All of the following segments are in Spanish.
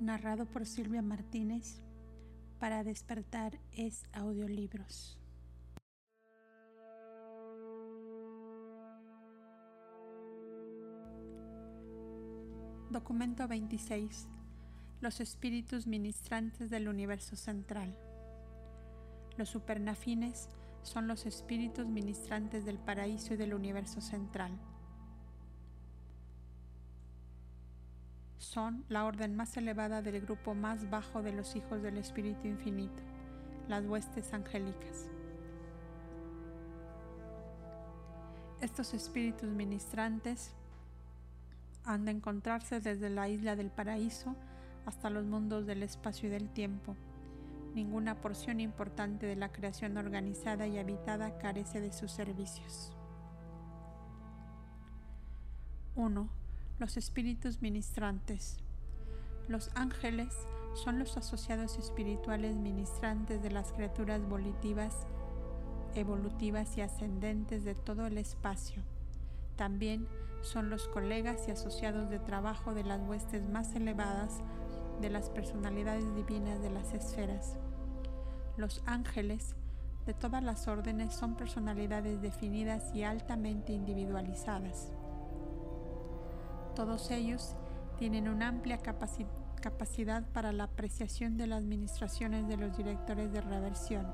narrado por Silvia Martínez. Para despertar es audiolibros. Documento 26. Los espíritus ministrantes del universo central. Los supernafines son los espíritus ministrantes del paraíso y del universo central son la orden más elevada del grupo más bajo de los hijos del Espíritu Infinito, las huestes angélicas. Estos espíritus ministrantes han de encontrarse desde la isla del paraíso hasta los mundos del espacio y del tiempo. Ninguna porción importante de la creación organizada y habitada carece de sus servicios. 1 los espíritus ministrantes. Los ángeles son los asociados espirituales ministrantes de las criaturas volitivas, evolutivas y ascendentes de todo el espacio. También son los colegas y asociados de trabajo de las huestes más elevadas de las personalidades divinas de las esferas. Los ángeles de todas las órdenes son personalidades definidas y altamente individualizadas. Todos ellos tienen una amplia capacidad para la apreciación de las administraciones de los directores de reversión.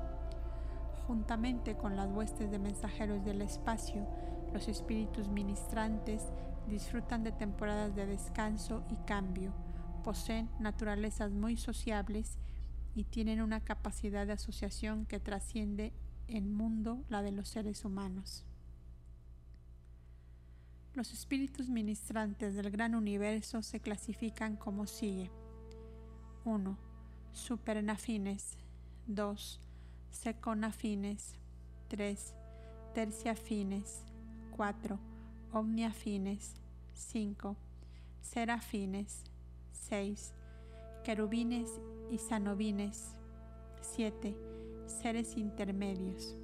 Juntamente con las huestes de mensajeros del espacio, los espíritus ministrantes disfrutan de temporadas de descanso y cambio, poseen naturalezas muy sociables y tienen una capacidad de asociación que trasciende en mundo la de los seres humanos. Los espíritus ministrantes del gran universo se clasifican como sigue. 1. Supernafines. 2. Seconafines. 3. Terciafines. 4. Omniafines. 5. Serafines. 6. Querubines y sanovines. 7. Seres intermedios.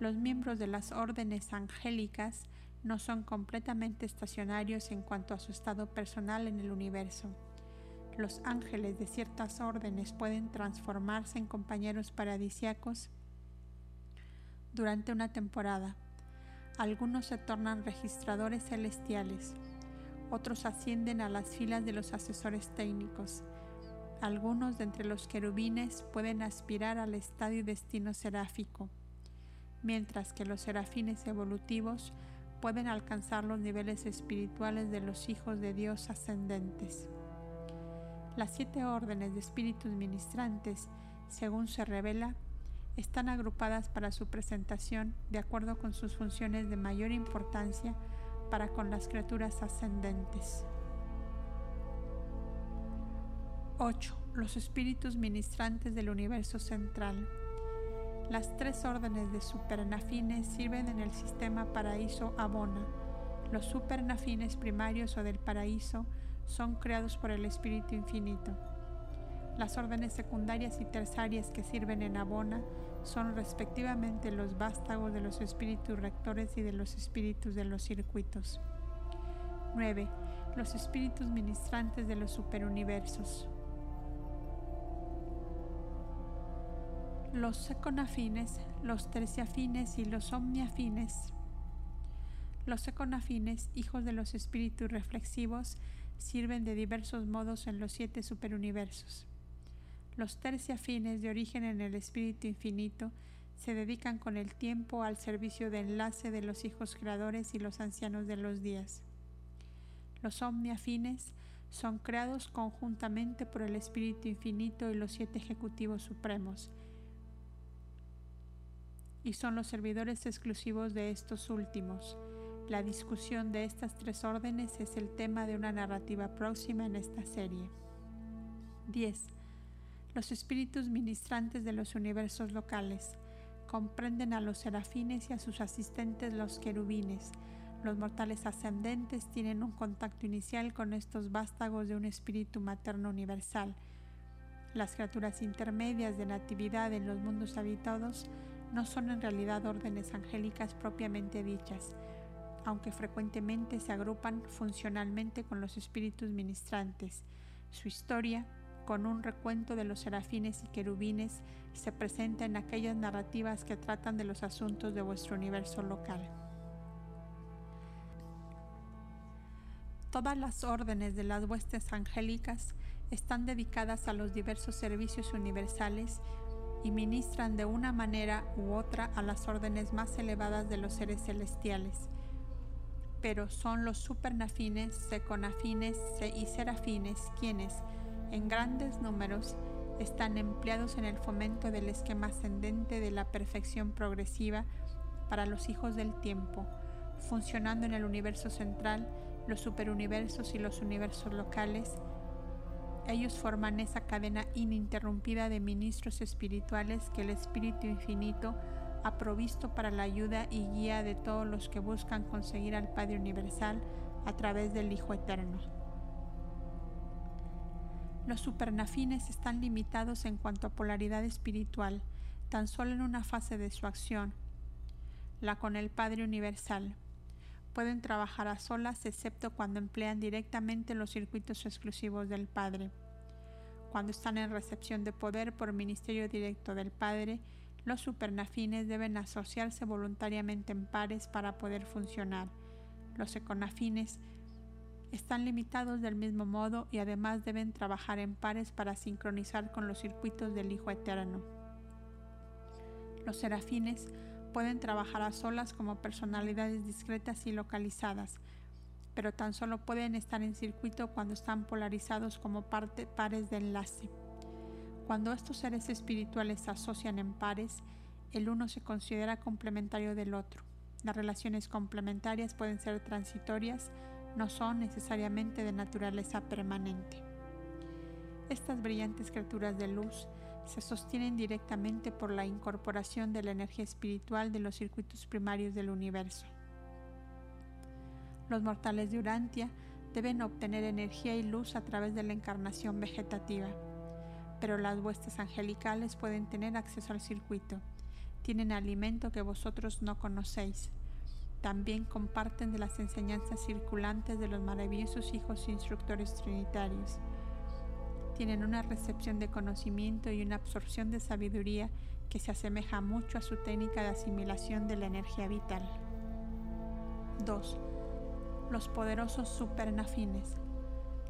Los miembros de las órdenes angélicas no son completamente estacionarios en cuanto a su estado personal en el universo. Los ángeles de ciertas órdenes pueden transformarse en compañeros paradisiacos durante una temporada. Algunos se tornan registradores celestiales, otros ascienden a las filas de los asesores técnicos. Algunos de entre los querubines pueden aspirar al estadio destino seráfico, mientras que los serafines evolutivos pueden alcanzar los niveles espirituales de los hijos de Dios ascendentes. Las siete órdenes de espíritus ministrantes, según se revela, están agrupadas para su presentación de acuerdo con sus funciones de mayor importancia para con las criaturas ascendentes. 8. Los espíritus ministrantes del universo central. Las tres órdenes de supernafines sirven en el sistema paraíso Abona. Los supernafines primarios o del paraíso son creados por el Espíritu Infinito. Las órdenes secundarias y terciarias que sirven en Abona son respectivamente los vástagos de los espíritus rectores y de los espíritus de los circuitos. 9. Los espíritus ministrantes de los superuniversos. Los seconafines, los terciafines y los omniafines. Los seconafines, hijos de los espíritus reflexivos, sirven de diversos modos en los siete superuniversos. Los terciafines, de origen en el espíritu infinito, se dedican con el tiempo al servicio de enlace de los hijos creadores y los ancianos de los días. Los omniafines son creados conjuntamente por el espíritu infinito y los siete ejecutivos supremos, y son los servidores exclusivos de estos últimos. La discusión de estas tres órdenes es el tema de una narrativa próxima en esta serie. 10. Los espíritus ministrantes de los universos locales comprenden a los serafines y a sus asistentes los querubines. Los mortales ascendentes tienen un contacto inicial con estos vástagos de un espíritu materno universal. Las criaturas intermedias de natividad en los mundos habitados no son en realidad órdenes angélicas propiamente dichas, aunque frecuentemente se agrupan funcionalmente con los espíritus ministrantes. Su historia, con un recuento de los serafines y querubines, se presenta en aquellas narrativas que tratan de los asuntos de vuestro universo local. Todas las órdenes de las huestes angélicas están dedicadas a los diversos servicios universales y ministran de una manera u otra a las órdenes más elevadas de los seres celestiales. Pero son los supernafines, seconafines y serafines quienes, en grandes números, están empleados en el fomento del esquema ascendente de la perfección progresiva para los hijos del tiempo, funcionando en el universo central, los superuniversos y los universos locales, ellos forman esa cadena ininterrumpida de ministros espirituales que el Espíritu Infinito ha provisto para la ayuda y guía de todos los que buscan conseguir al Padre Universal a través del Hijo Eterno. Los supernafines están limitados en cuanto a polaridad espiritual, tan solo en una fase de su acción, la con el Padre Universal. Pueden trabajar a solas excepto cuando emplean directamente los circuitos exclusivos del Padre. Cuando están en recepción de poder por ministerio directo del Padre, los supernafines deben asociarse voluntariamente en pares para poder funcionar. Los econafines están limitados del mismo modo y además deben trabajar en pares para sincronizar con los circuitos del Hijo Eterno. Los serafines pueden trabajar a solas como personalidades discretas y localizadas, pero tan solo pueden estar en circuito cuando están polarizados como pares de enlace. Cuando estos seres espirituales se asocian en pares, el uno se considera complementario del otro. Las relaciones complementarias pueden ser transitorias, no son necesariamente de naturaleza permanente. Estas brillantes criaturas de luz se sostienen directamente por la incorporación de la energía espiritual de los circuitos primarios del universo. Los mortales de Urantia deben obtener energía y luz a través de la encarnación vegetativa, pero las huestes angelicales pueden tener acceso al circuito. Tienen alimento que vosotros no conocéis. También comparten de las enseñanzas circulantes de los maravillosos hijos instructores trinitarios tienen una recepción de conocimiento y una absorción de sabiduría que se asemeja mucho a su técnica de asimilación de la energía vital. 2. Los poderosos supernafines.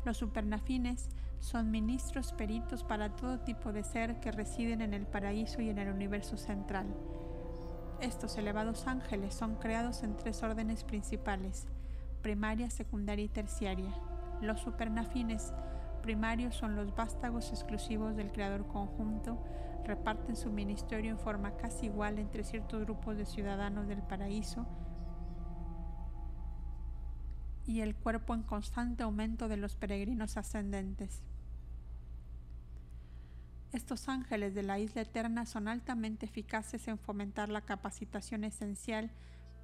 Los supernafines son ministros peritos para todo tipo de ser que residen en el paraíso y en el universo central. Estos elevados ángeles son creados en tres órdenes principales, primaria, secundaria y terciaria. Los supernafines primarios son los vástagos exclusivos del creador conjunto, reparten su ministerio en forma casi igual entre ciertos grupos de ciudadanos del paraíso y el cuerpo en constante aumento de los peregrinos ascendentes. Estos ángeles de la isla eterna son altamente eficaces en fomentar la capacitación esencial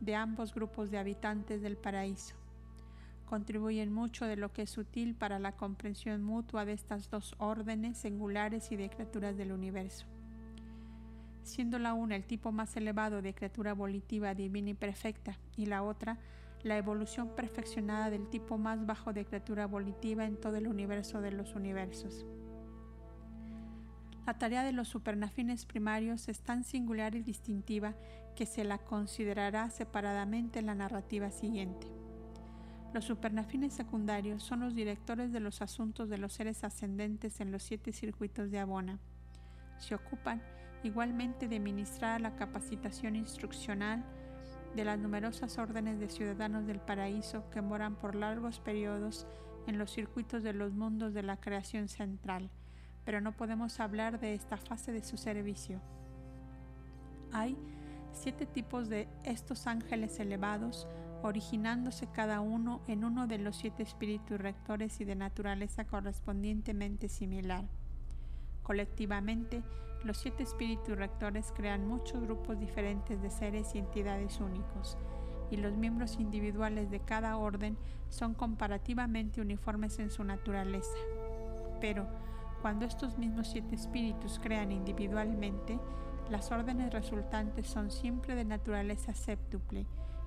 de ambos grupos de habitantes del paraíso contribuyen mucho de lo que es útil para la comprensión mutua de estas dos órdenes singulares y de criaturas del universo. Siendo la una el tipo más elevado de criatura volitiva divina y perfecta, y la otra la evolución perfeccionada del tipo más bajo de criatura volitiva en todo el universo de los universos. La tarea de los supernafines primarios es tan singular y distintiva que se la considerará separadamente en la narrativa siguiente. Los supernafines secundarios son los directores de los asuntos de los seres ascendentes en los siete circuitos de Abona. Se ocupan igualmente de ministrar la capacitación instruccional de las numerosas órdenes de ciudadanos del paraíso que moran por largos periodos en los circuitos de los mundos de la creación central, pero no podemos hablar de esta fase de su servicio. Hay siete tipos de estos ángeles elevados originándose cada uno en uno de los siete espíritus rectores y de naturaleza correspondientemente similar. Colectivamente, los siete espíritus rectores crean muchos grupos diferentes de seres y entidades únicos, y los miembros individuales de cada orden son comparativamente uniformes en su naturaleza. Pero, cuando estos mismos siete espíritus crean individualmente, las órdenes resultantes son siempre de naturaleza séptuple,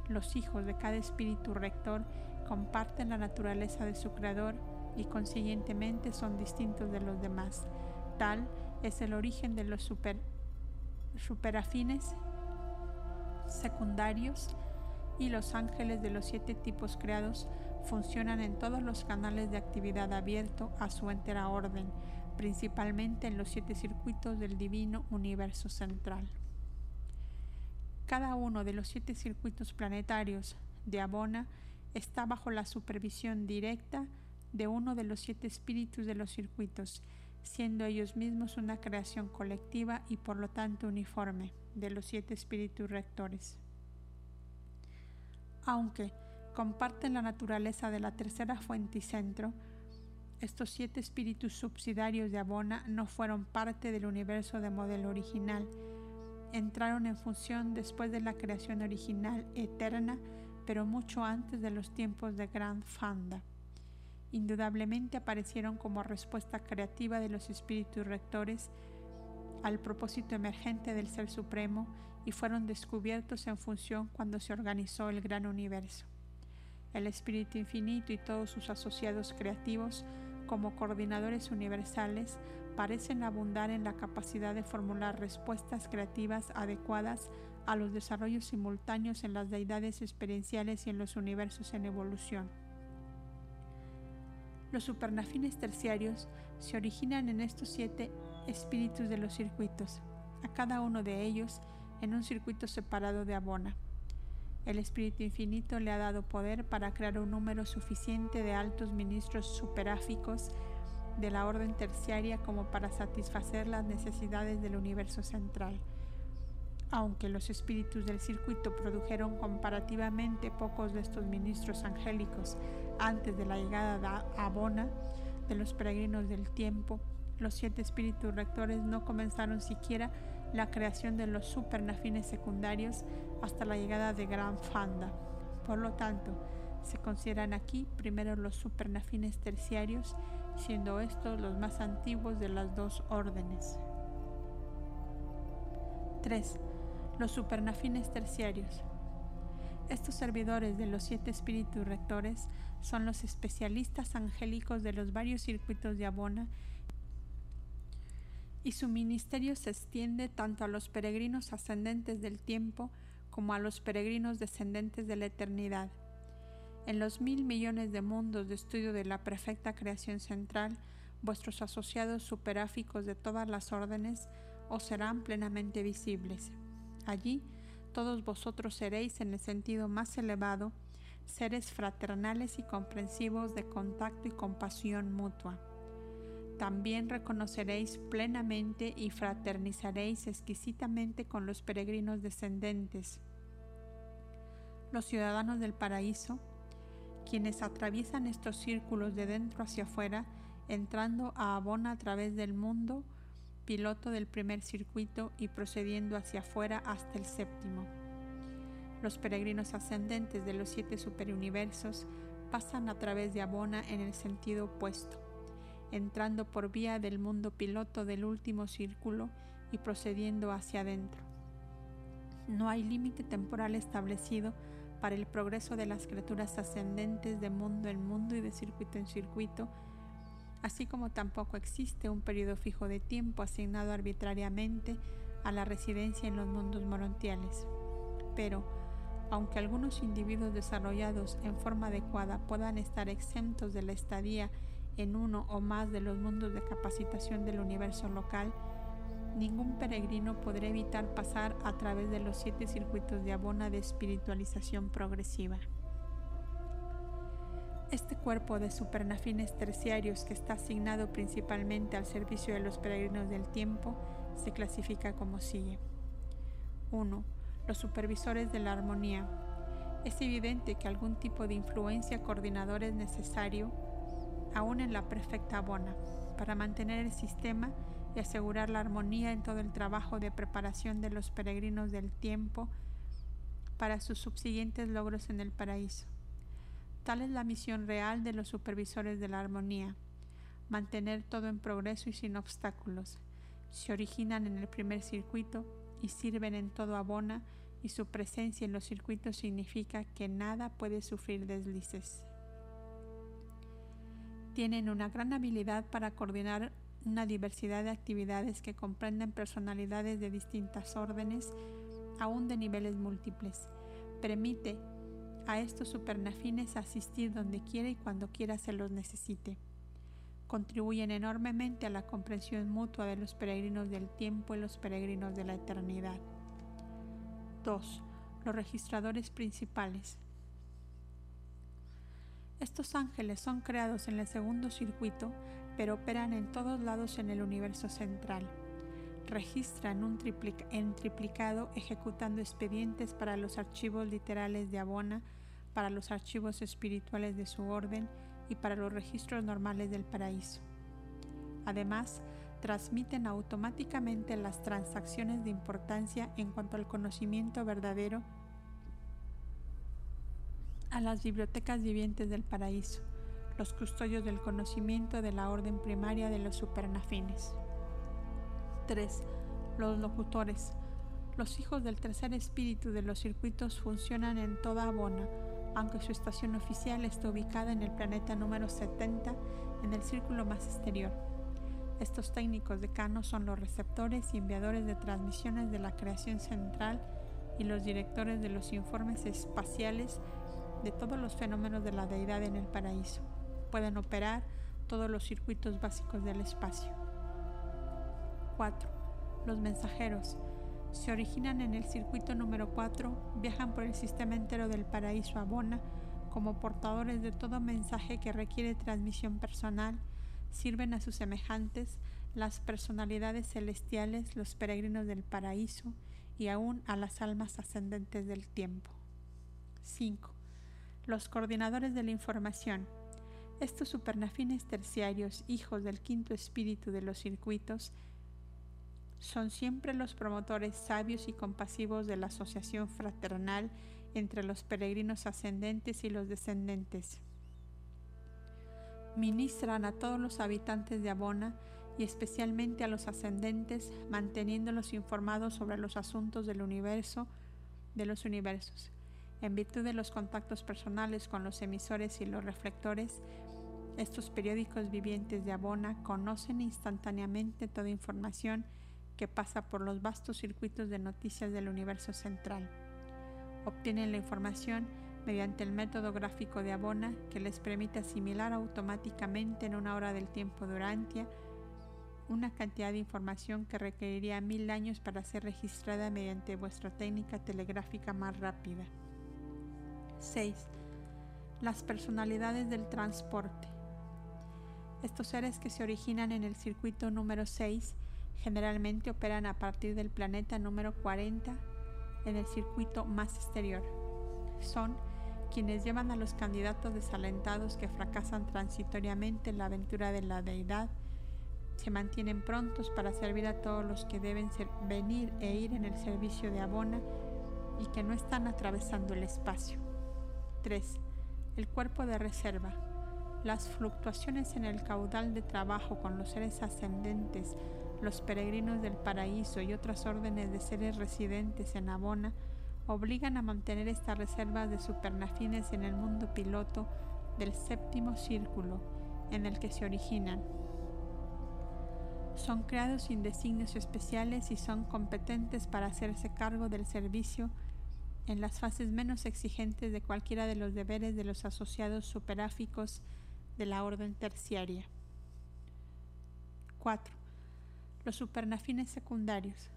los hijos de cada espíritu rector comparten la naturaleza de su creador y consiguientemente son distintos de los demás. Tal es el origen de los super, superafines secundarios y los ángeles de los siete tipos creados funcionan en todos los canales de actividad abierto a su entera orden, principalmente en los siete circuitos del divino universo central. Cada uno de los siete circuitos planetarios de Abona está bajo la supervisión directa de uno de los siete espíritus de los circuitos, siendo ellos mismos una creación colectiva y por lo tanto uniforme de los siete espíritus rectores. Aunque comparten la naturaleza de la tercera fuente y centro, estos siete espíritus subsidiarios de Abona no fueron parte del universo de modelo original, entraron en función después de la creación original eterna, pero mucho antes de los tiempos de Grand Fanda. Indudablemente aparecieron como respuesta creativa de los espíritus rectores al propósito emergente del Ser Supremo y fueron descubiertos en función cuando se organizó el gran universo. El Espíritu Infinito y todos sus asociados creativos, como coordinadores universales, parecen abundar en la capacidad de formular respuestas creativas adecuadas a los desarrollos simultáneos en las deidades experienciales y en los universos en evolución. Los supernafines terciarios se originan en estos siete espíritus de los circuitos, a cada uno de ellos en un circuito separado de abona. El Espíritu Infinito le ha dado poder para crear un número suficiente de altos ministros superáficos de la orden terciaria como para satisfacer las necesidades del universo central. Aunque los espíritus del circuito produjeron comparativamente pocos de estos ministros angélicos antes de la llegada de Abona de los peregrinos del tiempo, los siete espíritus rectores no comenzaron siquiera la creación de los supernafines secundarios hasta la llegada de Gran Fanda. Por lo tanto, se consideran aquí primero los supernafines terciarios, siendo estos los más antiguos de las dos órdenes. 3. Los supernafines terciarios. Estos servidores de los siete espíritus rectores son los especialistas angélicos de los varios circuitos de Abona y su ministerio se extiende tanto a los peregrinos ascendentes del tiempo como a los peregrinos descendentes de la eternidad. En los mil millones de mundos de estudio de la perfecta creación central, vuestros asociados superáficos de todas las órdenes os serán plenamente visibles. Allí, todos vosotros seréis en el sentido más elevado, seres fraternales y comprensivos de contacto y compasión mutua también reconoceréis plenamente y fraternizaréis exquisitamente con los peregrinos descendentes, los ciudadanos del paraíso, quienes atraviesan estos círculos de dentro hacia afuera, entrando a Abona a través del mundo, piloto del primer circuito y procediendo hacia afuera hasta el séptimo. Los peregrinos ascendentes de los siete superuniversos pasan a través de Abona en el sentido opuesto entrando por vía del mundo piloto del último círculo y procediendo hacia adentro. No hay límite temporal establecido para el progreso de las criaturas ascendentes de mundo en mundo y de circuito en circuito, así como tampoco existe un periodo fijo de tiempo asignado arbitrariamente a la residencia en los mundos morontiales. Pero, aunque algunos individuos desarrollados en forma adecuada puedan estar exentos de la estadía en uno o más de los mundos de capacitación del universo local, ningún peregrino podrá evitar pasar a través de los siete circuitos de abona de espiritualización progresiva. Este cuerpo de supernafines terciarios que está asignado principalmente al servicio de los peregrinos del tiempo se clasifica como sigue. 1. Los supervisores de la armonía. Es evidente que algún tipo de influencia coordinadora es necesario aún en la perfecta abona, para mantener el sistema y asegurar la armonía en todo el trabajo de preparación de los peregrinos del tiempo para sus subsiguientes logros en el paraíso. Tal es la misión real de los supervisores de la armonía, mantener todo en progreso y sin obstáculos. Se originan en el primer circuito y sirven en todo abona y su presencia en los circuitos significa que nada puede sufrir deslices Tienen una gran habilidad para coordinar una diversidad de actividades que comprenden personalidades de distintas órdenes, aún de niveles múltiples. Permite a estos supernafines asistir donde quiera y cuando quiera se los necesite. Contribuyen enormemente a la comprensión mutua de los peregrinos del tiempo y los peregrinos de la eternidad. 2. Los registradores principales. Estos ángeles son creados en el segundo circuito, pero operan en todos lados en el universo central. Registran un en triplicado ejecutando expedientes para los archivos literales de Abona, para los archivos espirituales de su orden y para los registros normales del paraíso. Además, transmiten automáticamente las transacciones de importancia en cuanto al conocimiento verdadero a las bibliotecas vivientes del paraíso, los custodios del conocimiento de la orden primaria de los supernafines. 3. Los locutores. Los hijos del tercer espíritu de los circuitos funcionan en toda Abona, aunque su estación oficial está ubicada en el planeta número 70 en el círculo más exterior. Estos técnicos decanos son los receptores y enviadores de transmisiones de la creación central y los directores de los informes espaciales de todos los fenómenos de la deidad en el paraíso. Pueden operar todos los circuitos básicos del espacio. 4. Los mensajeros se originan en el circuito número 4, viajan por el sistema entero del paraíso Abona como portadores de todo mensaje que requiere transmisión personal, sirven a sus semejantes, las personalidades celestiales, los peregrinos del paraíso y aún a las almas ascendentes del tiempo. 5 los coordinadores de la información. Estos supernafines terciarios, hijos del quinto espíritu de los circuitos, son siempre los promotores sabios y compasivos de la asociación fraternal entre los peregrinos ascendentes y los descendentes. Ministran a todos los habitantes de Abona y especialmente a los ascendentes, manteniéndolos informados sobre los asuntos del universo, de los universos. En virtud de los contactos personales con los emisores y los reflectores, estos periódicos vivientes de Abona conocen instantáneamente toda información que pasa por los vastos circuitos de noticias del universo central. Obtienen la información mediante el método gráfico de Abona que les permite asimilar automáticamente en una hora del tiempo durante una cantidad de información que requeriría mil años para ser registrada mediante vuestra técnica telegráfica más rápida. 6. Las personalidades del transporte. Estos seres que se originan en el circuito número 6 generalmente operan a partir del planeta número 40 en el circuito más exterior. Son quienes llevan a los candidatos desalentados que fracasan transitoriamente en la aventura de la deidad, se mantienen prontos para servir a todos los que deben venir e ir en el servicio de Abona y que no están atravesando el espacio. 3. El cuerpo de reserva. Las fluctuaciones en el caudal de trabajo con los seres ascendentes, los peregrinos del paraíso y otras órdenes de seres residentes en Abona obligan a mantener estas reservas de supernafines en el mundo piloto del séptimo círculo en el que se originan. Son creados sin designios especiales y son competentes para hacerse cargo del servicio en las fases menos exigentes de cualquiera de los deberes de los asociados superáficos de la orden terciaria. 4. Los supernafines secundarios.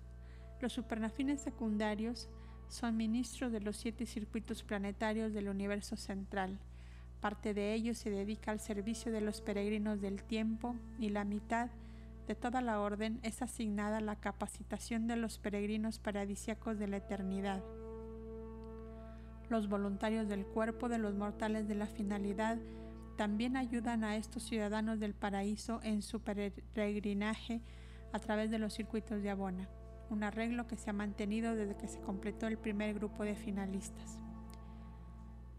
Los supernafines secundarios son ministros de los siete circuitos planetarios del universo central. Parte de ellos se dedica al servicio de los peregrinos del tiempo y la mitad de toda la orden es asignada a la capacitación de los peregrinos paradisiacos de la eternidad los voluntarios del cuerpo de los mortales de la finalidad también ayudan a estos ciudadanos del paraíso en su peregrinaje a través de los circuitos de Abona, un arreglo que se ha mantenido desde que se completó el primer grupo de finalistas.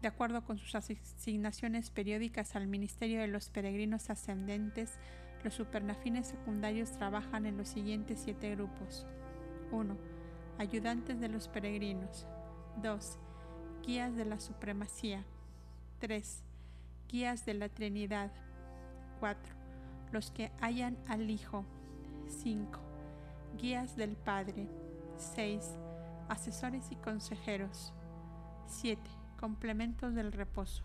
De acuerdo con sus asignaciones periódicas al Ministerio de los Peregrinos Ascendentes, los supernafines secundarios trabajan en los siguientes siete grupos. 1. Ayudantes de los peregrinos. 2 guías de la supremacía. 3. Guías de la Trinidad. 4. Los que hallan al Hijo. 5. Guías del Padre. 6. Asesores y consejeros. 7. Complementos del reposo.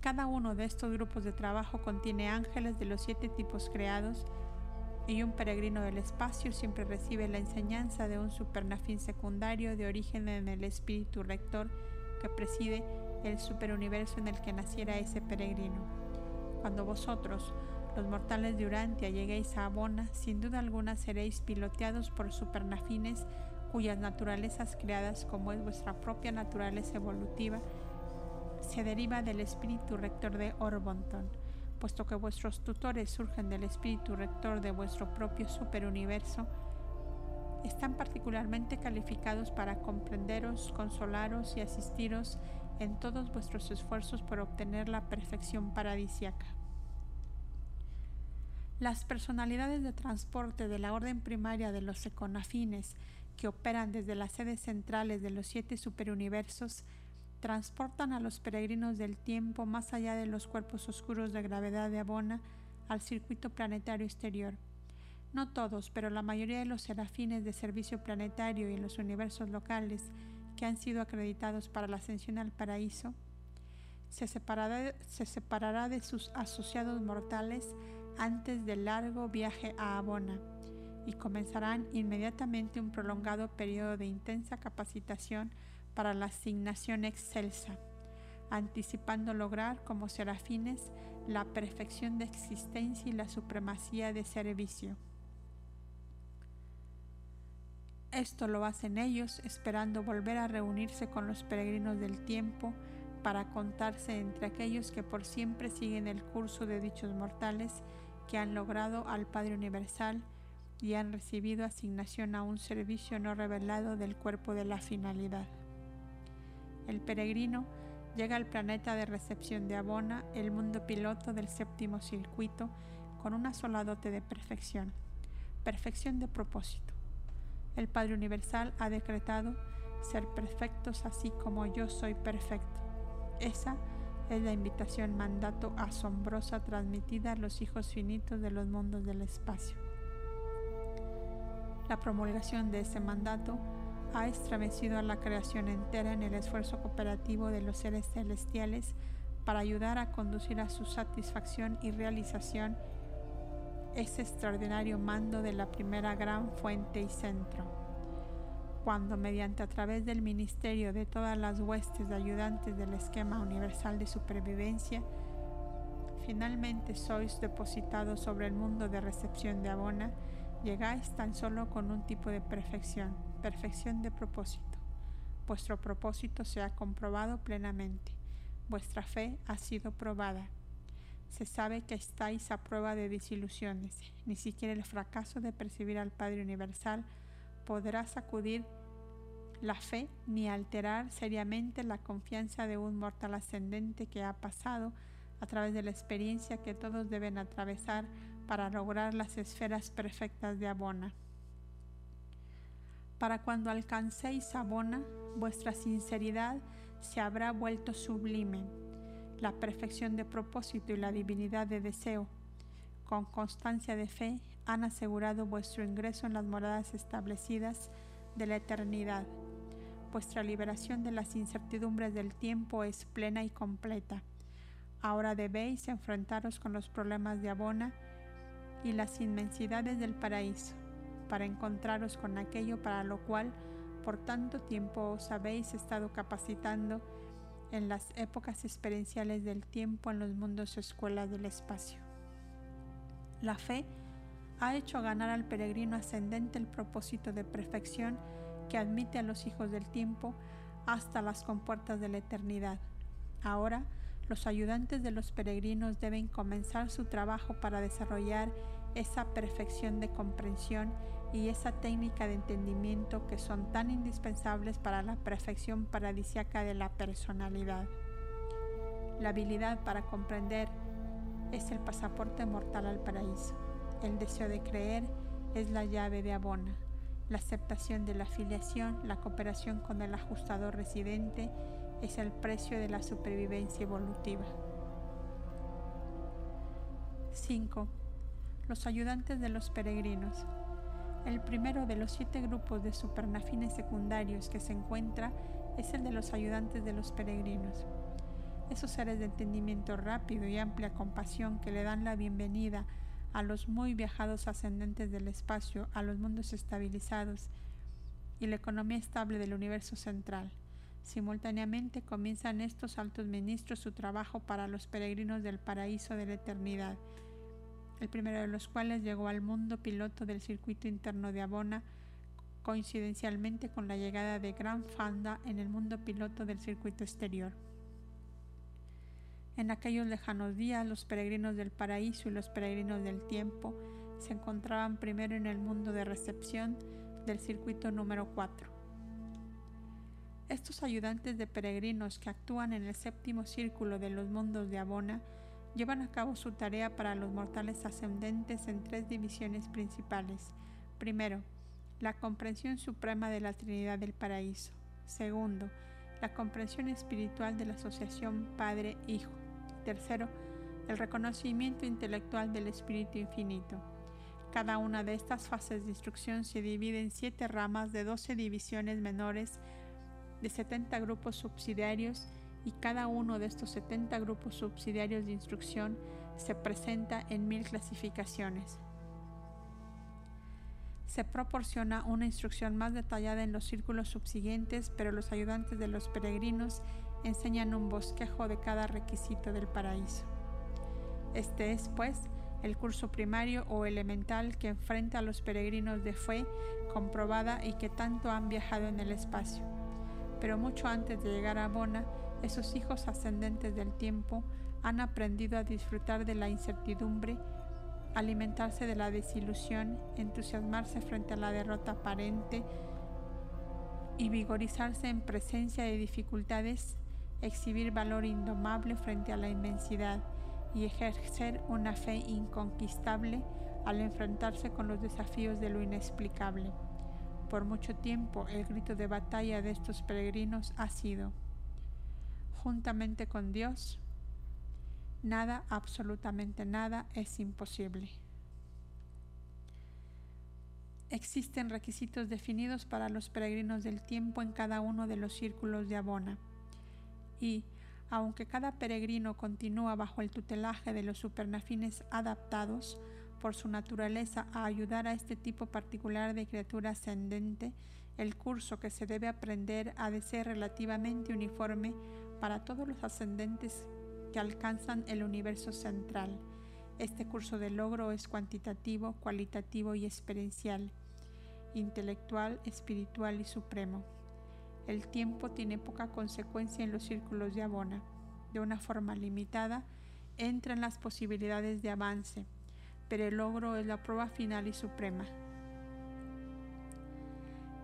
Cada uno de estos grupos de trabajo contiene ángeles de los siete tipos creados y un peregrino del espacio siempre recibe la enseñanza de un supernafín secundario de origen en el espíritu rector que preside el superuniverso en el que naciera ese peregrino. Cuando vosotros, los mortales de Urantia, lleguéis a Abona, sin duda alguna seréis piloteados por supernafines cuyas naturalezas creadas, como es vuestra propia naturaleza evolutiva, se deriva del espíritu rector de Orbonton, puesto que vuestros tutores surgen del espíritu rector de vuestro propio superuniverso, están particularmente calificados para comprenderos, consolaros y asistiros en todos vuestros esfuerzos por obtener la perfección paradisiaca. Las personalidades de transporte de la orden primaria de los econafines que operan desde las sedes centrales de los siete superuniversos transportan a los peregrinos del tiempo más allá de los cuerpos oscuros de gravedad de Abona al circuito planetario exterior. No todos, pero la mayoría de los serafines de servicio planetario y en los universos locales que han sido acreditados para la ascensión al paraíso, se separará, se separará de sus asociados mortales antes del largo viaje a Abona y comenzarán inmediatamente un prolongado periodo de intensa capacitación para la asignación excelsa, anticipando lograr como serafines la perfección de existencia y la supremacía de servicio. Esto lo hacen ellos esperando volver a reunirse con los peregrinos del tiempo para contarse entre aquellos que por siempre siguen el curso de dichos mortales que han logrado al Padre Universal y han recibido asignación a un servicio no revelado del cuerpo de la finalidad. El peregrino llega al planeta de recepción de Abona, el mundo piloto del séptimo circuito, con una sola dote de perfección, perfección de propósito. El Padre Universal ha decretado ser perfectos así como yo soy perfecto. Esa es la invitación mandato asombrosa transmitida a los hijos finitos de los mundos del espacio. La promulgación de ese mandato ha estremecido a la creación entera en el esfuerzo cooperativo de los seres celestiales para ayudar a conducir a su satisfacción y realización ese extraordinario mando de la primera gran fuente y centro. Cuando mediante a través del ministerio de todas las huestes de ayudantes del esquema universal de supervivencia, finalmente sois depositados sobre el mundo de recepción de Abona, llegáis tan solo con un tipo de perfección, perfección de propósito. Vuestro propósito se ha comprobado plenamente. Vuestra fe ha sido probada. Se sabe que estáis a prueba de desilusiones. Ni siquiera el fracaso de percibir al Padre Universal podrá sacudir la fe ni alterar seriamente la confianza de un mortal ascendente que ha pasado a través de la experiencia que todos deben atravesar para lograr las esferas perfectas de Abona para cuando alcancéis Abona, vuestra sinceridad se habrá vuelto sublime, la perfección de propósito y la divinidad de deseo. Con constancia de fe han asegurado vuestro ingreso en las moradas establecidas de la eternidad. Vuestra liberación de las incertidumbres del tiempo es plena y completa. Ahora debéis enfrentaros con los problemas de Abona y las inmensidades del paraíso para encontraros con aquello para lo cual por tanto tiempo os habéis estado capacitando en las épocas experienciales del tiempo en los mundos escuelas del espacio. La fe ha hecho ganar al peregrino ascendente el propósito de perfección que admite a los hijos del tiempo hasta las compuertas de la eternidad. Ahora, los ayudantes de los peregrinos deben comenzar su trabajo para desarrollar esa perfección de comprensión y esa técnica de entendimiento que son tan indispensables para la perfección paradisiaca de la personalidad. La habilidad para comprender es el pasaporte mortal al paraíso. El deseo de creer es la llave de abona. La aceptación de la afiliación, la cooperación con el ajustador residente es el precio de la supervivencia evolutiva. 5. Los ayudantes de los peregrinos. El primero de los siete grupos de supernafines secundarios que se encuentra es el de los ayudantes de los peregrinos. Esos seres de entendimiento rápido y amplia compasión que le dan la bienvenida a los muy viajados ascendentes del espacio, a los mundos estabilizados y la economía estable del universo central. Simultáneamente comienzan estos altos ministros su trabajo para los peregrinos del paraíso de la eternidad, el primero de los cuales llegó al mundo piloto del circuito interno de Abona, coincidencialmente con la llegada de Gran Fanda en el mundo piloto del circuito exterior. En aquellos lejanos días, los peregrinos del paraíso y los peregrinos del tiempo se encontraban primero en el mundo de recepción del circuito número 4. Estos ayudantes de peregrinos que actúan en el séptimo círculo de los mundos de Abona llevan a cabo su tarea para los mortales ascendentes en tres divisiones principales. Primero, la comprensión suprema de la Trinidad del Paraíso. Segundo, la comprensión espiritual de la asociación Padre-Hijo. Tercero, el reconocimiento intelectual del Espíritu Infinito. Cada una de estas fases de instrucción se divide en siete ramas de doce divisiones menores de 70 grupos subsidiarios y cada uno de estos 70 grupos subsidiarios de instrucción se presenta en mil clasificaciones. Se proporciona una instrucción más detallada en los círculos subsiguientes, pero los ayudantes de los peregrinos enseñan un bosquejo de cada requisito del paraíso. Este es, pues, el curso primario o elemental que enfrenta a los peregrinos de fe comprobada y que tanto han viajado en el espacio. Pero mucho antes de llegar a Bona, esos hijos ascendentes del tiempo han aprendido a disfrutar de la incertidumbre, alimentarse de la desilusión, entusiasmarse frente a la derrota aparente y vigorizarse en presencia de dificultades, exhibir valor indomable frente a la inmensidad y ejercer una fe inconquistable al enfrentarse con los desafíos de lo inexplicable. Por mucho tiempo el grito de batalla de estos peregrinos ha sido, juntamente con Dios, nada, absolutamente nada es imposible. Existen requisitos definidos para los peregrinos del tiempo en cada uno de los círculos de Abona y, aunque cada peregrino continúa bajo el tutelaje de los supernafines adaptados por su naturaleza a ayudar a este tipo particular de criatura ascendente, el curso que se debe aprender ha de ser relativamente uniforme para todos los ascendentes que alcanzan el universo central. Este curso de logro es cuantitativo, cualitativo y experiencial, intelectual, espiritual y supremo. El tiempo tiene poca consecuencia en los círculos de Abona. De una forma limitada, entran las posibilidades de avance, pero el logro es la prueba final y suprema.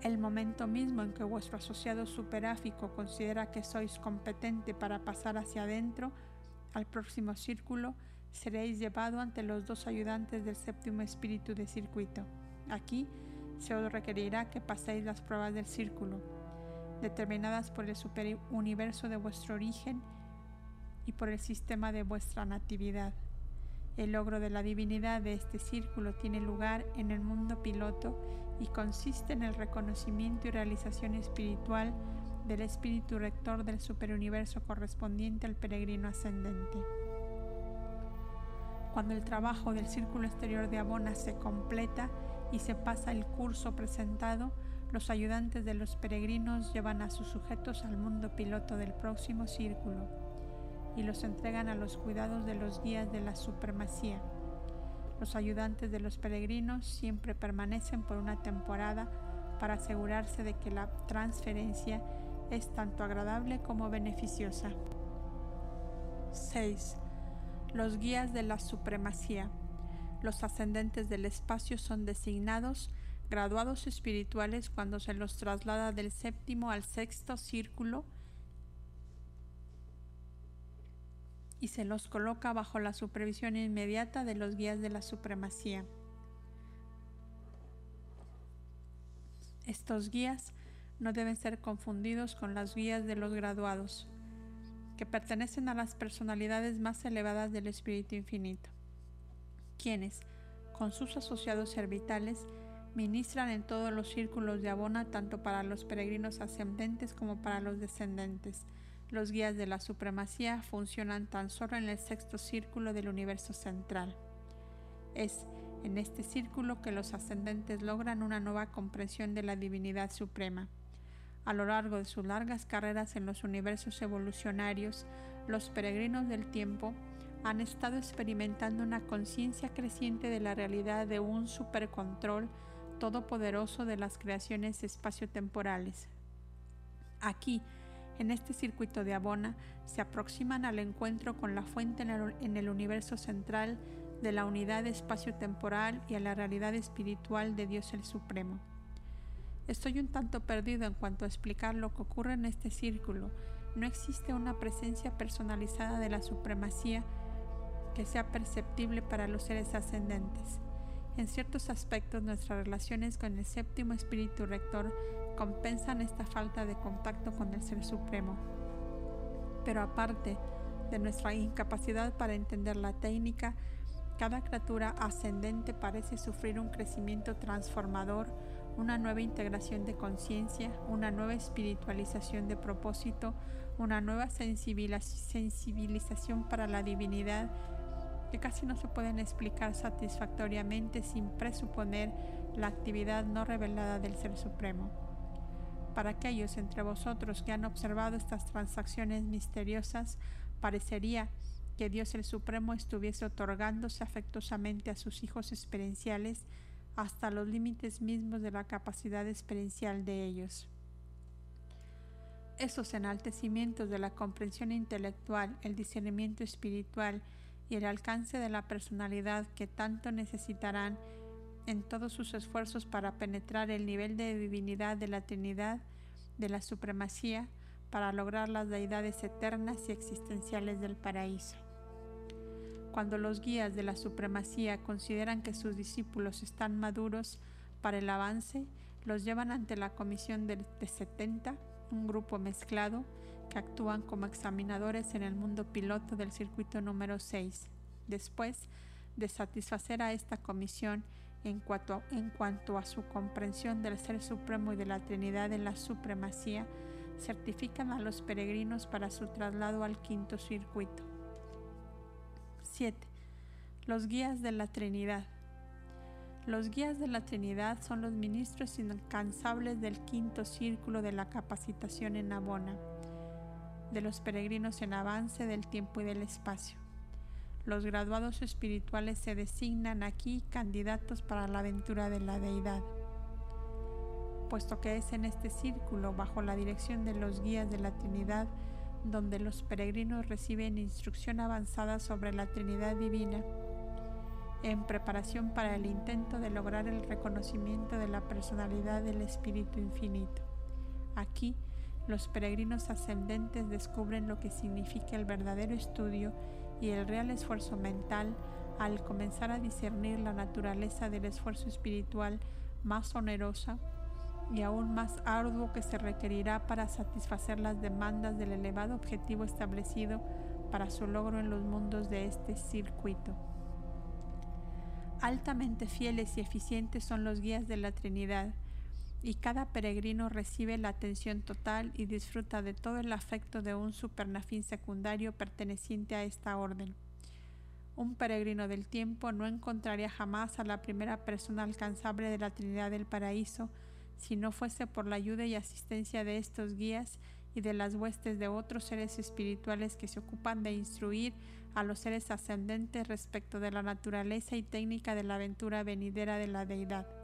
El momento mismo en que vuestro asociado superáfico considera que sois competente para pasar hacia adentro, al próximo círculo, seréis llevado ante los dos ayudantes del séptimo espíritu de circuito. Aquí se os requerirá que paséis las pruebas del círculo determinadas por el superuniverso de vuestro origen y por el sistema de vuestra natividad. El logro de la divinidad de este círculo tiene lugar en el mundo piloto y consiste en el reconocimiento y realización espiritual del espíritu rector del superuniverso correspondiente al peregrino ascendente. Cuando el trabajo del círculo exterior de Abona se completa y se pasa el curso presentado, los ayudantes de los peregrinos llevan a sus sujetos al mundo piloto del próximo círculo y los entregan a los cuidados de los guías de la supremacía. Los ayudantes de los peregrinos siempre permanecen por una temporada para asegurarse de que la transferencia es tanto agradable como beneficiosa. 6. Los guías de la supremacía. Los ascendentes del espacio son designados graduados espirituales cuando se los traslada del séptimo al sexto círculo y se los coloca bajo la supervisión inmediata de los guías de la supremacía. Estos guías no deben ser confundidos con las guías de los graduados, que pertenecen a las personalidades más elevadas del Espíritu Infinito. quienes, con sus asociados servitales, ministran en todos los círculos de Abona tanto para los peregrinos ascendentes como para los descendentes. Los guías de la supremacía funcionan tan solo en el sexto círculo del universo central. Es en este círculo que los ascendentes logran una nueva comprensión de la divinidad suprema. A lo largo de sus largas carreras en los universos evolucionarios, los peregrinos del tiempo han estado experimentando una conciencia creciente de la realidad de un supercontrol todopoderoso de las creaciones espaciotemporales. Aquí, en este circuito de Abona, se aproximan al encuentro con la fuente en el universo central de la unidad espacio-temporal y a la realidad espiritual de Dios el Supremo. Estoy un tanto perdido en cuanto a explicar lo que ocurre en este círculo. No existe una presencia personalizada de la supremacía que sea perceptible para los seres ascendentes. En ciertos aspectos nuestras relaciones con el séptimo espíritu rector compensan esta falta de contacto con el Ser Supremo. Pero aparte de nuestra incapacidad para entender la técnica, cada criatura ascendente parece sufrir un crecimiento transformador, una nueva integración de conciencia, una nueva espiritualización de propósito, una nueva sensibilización para la divinidad que casi no se pueden explicar satisfactoriamente sin presuponer la actividad no revelada del Ser Supremo. Para aquellos entre vosotros que han observado estas transacciones misteriosas, parecería que Dios el Supremo estuviese otorgándose afectuosamente a sus hijos experienciales hasta los límites mismos de la capacidad experiencial de ellos. Esos enaltecimientos de la comprensión intelectual, el discernimiento espiritual y el alcance de la personalidad que tanto necesitarán en todos sus esfuerzos para penetrar el nivel de divinidad de la Trinidad, de la supremacía, para lograr las deidades eternas y existenciales del paraíso. Cuando los guías de la supremacía consideran que sus discípulos están maduros para el avance, los llevan ante la comisión de, 70, un grupo mezclado que actúan como examinadores en el mundo piloto del circuito número 6. Después de satisfacer a esta comisión en cuanto, a su comprensión del Ser Supremo y de la Trinidad en la supremacía, certifican a los peregrinos para su traslado al quinto circuito. 7. Los guías de la Trinidad. Los guías de la Trinidad son los ministros incansables del quinto círculo de la capacitación en Abona, de los peregrinos en avance del tiempo y del espacio. Los graduados espirituales se designan aquí candidatos para la aventura de la deidad, puesto que es en este círculo, bajo la dirección de los guías de la Trinidad, donde los peregrinos reciben instrucción avanzada sobre la Trinidad Divina en preparación para el intento de lograr el reconocimiento de la personalidad del Espíritu Infinito. Aquí, los peregrinos ascendentes descubren lo que significa el verdadero estudio y el real esfuerzo mental al comenzar a discernir la naturaleza del esfuerzo espiritual más onerosa y aún más arduo que se requerirá para satisfacer las demandas del elevado objetivo establecido para su logro en los mundos de este circuito. Altamente fieles y eficientes son los guías de la Trinidad, y cada peregrino recibe la atención total y disfruta de todo el afecto de un supernafín secundario perteneciente a esta orden. Un peregrino del tiempo no encontraría jamás a la primera persona alcanzable de la Trinidad del Paraíso, si no fuese por la ayuda y asistencia de estos guías y de las huestes de otros seres espirituales que se ocupan de instruir a los seres ascendentes respecto de la naturaleza y técnica de la aventura venidera de la deidad.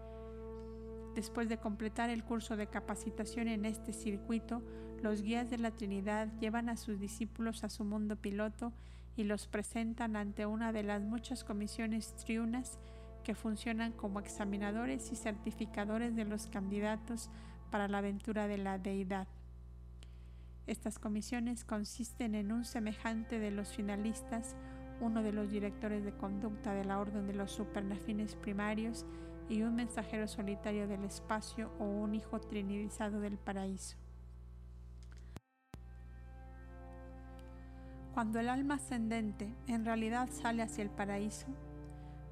Después de completar el curso de capacitación en este circuito, los guías de la Trinidad llevan a sus discípulos a su mundo piloto y los presentan ante una de las muchas comisiones triunas que funcionan como examinadores y certificadores de los candidatos para la aventura de la deidad. Estas comisiones consisten en un semejante de los finalistas, uno de los directores de conducta de la Orden de los Supernafines Primarios y un mensajero solitario del espacio o un hijo trinidizado del paraíso. Cuando el alma ascendente en realidad sale hacia el paraíso,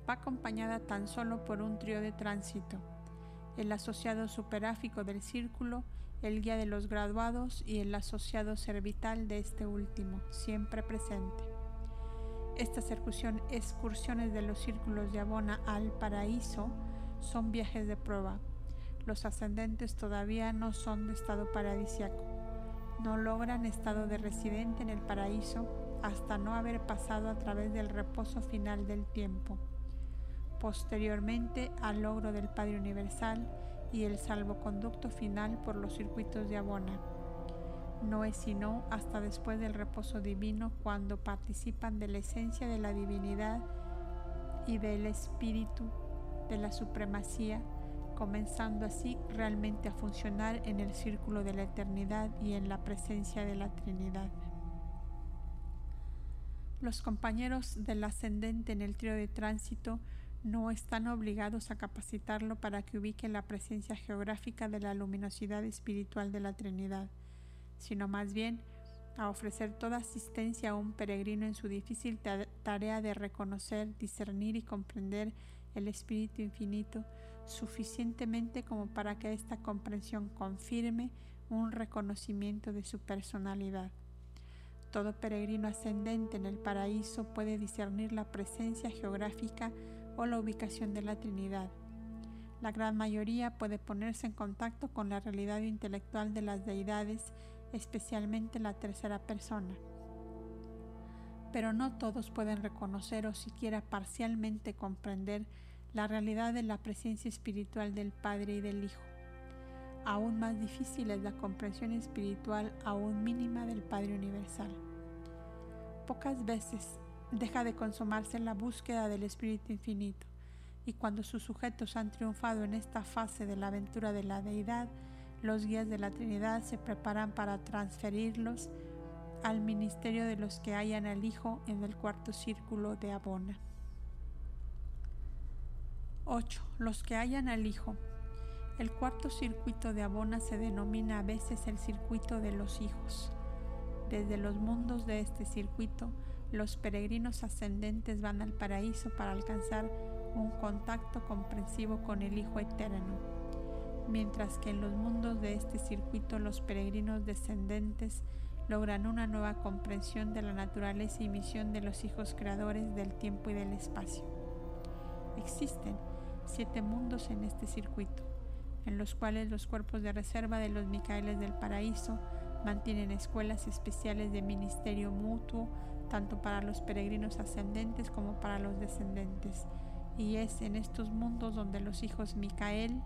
va acompañada tan solo por un trío de tránsito, el asociado superáfico del círculo, el guía de los graduados y el asociado cervital de este último, siempre presente. Estas excursiones de los círculos de Abona al paraíso son viajes de prueba. Los ascendentes todavía no son de estado paradisiaco. No logran estado de residente en el paraíso hasta no haber pasado a través del reposo final del tiempo. Posteriormente al logro del Padre Universal y el salvoconducto final por los circuitos de Abona no es sino hasta después del reposo divino cuando participan de la esencia de la divinidad y del espíritu de la supremacía, comenzando así realmente a funcionar en el círculo de la eternidad y en la presencia de la Trinidad. Los compañeros del ascendente en el trío de tránsito no están obligados a capacitarlo para que ubique la presencia geográfica de la luminosidad espiritual de la Trinidad sino más bien a ofrecer toda asistencia a un peregrino en su difícil tarea de reconocer, discernir y comprender el Espíritu Infinito suficientemente como para que esta comprensión confirme un reconocimiento de su personalidad. Todo peregrino ascendente en el paraíso puede discernir la presencia geográfica o la ubicación de la Trinidad. La gran mayoría puede ponerse en contacto con la realidad intelectual de las deidades especialmente la tercera persona. Pero no todos pueden reconocer o siquiera parcialmente comprender la realidad de la presencia espiritual del Padre y del Hijo. Aún más difícil es la comprensión espiritual aún mínima del Padre Universal. Pocas veces deja de consumarse la búsqueda del Espíritu Infinito, y cuando sus sujetos han triunfado en esta fase de la aventura de la deidad, los guías de la Trinidad se preparan para transferirlos al ministerio de los que hayan al Hijo en el cuarto círculo de Abona. 8. Los que hayan al Hijo. El cuarto circuito de Abona se denomina a veces el circuito de los hijos. Desde los mundos de este circuito, los peregrinos ascendentes van al paraíso para alcanzar un contacto comprensivo con el Hijo Eterno mientras que en los mundos de este circuito los peregrinos descendentes logran una nueva comprensión de la naturaleza y misión de los hijos creadores del tiempo y del espacio. Existen siete mundos en este circuito, en los cuales los cuerpos de reserva de los Micaeles del Paraíso mantienen escuelas especiales de ministerio mutuo, tanto para los peregrinos ascendentes como para los descendentes. Y es en estos mundos donde los hijos Micael,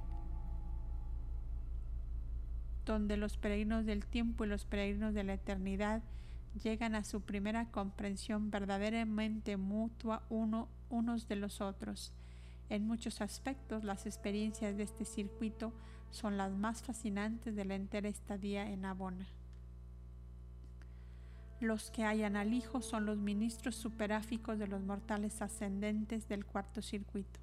donde los peregrinos del tiempo y los peregrinos de la eternidad llegan a su primera comprensión verdaderamente mutua uno, unos de los otros. En muchos aspectos las experiencias de este circuito son las más fascinantes de la entera estadía en Abona. Los que hayan al Hijo son los ministros superáficos de los mortales ascendentes del cuarto circuito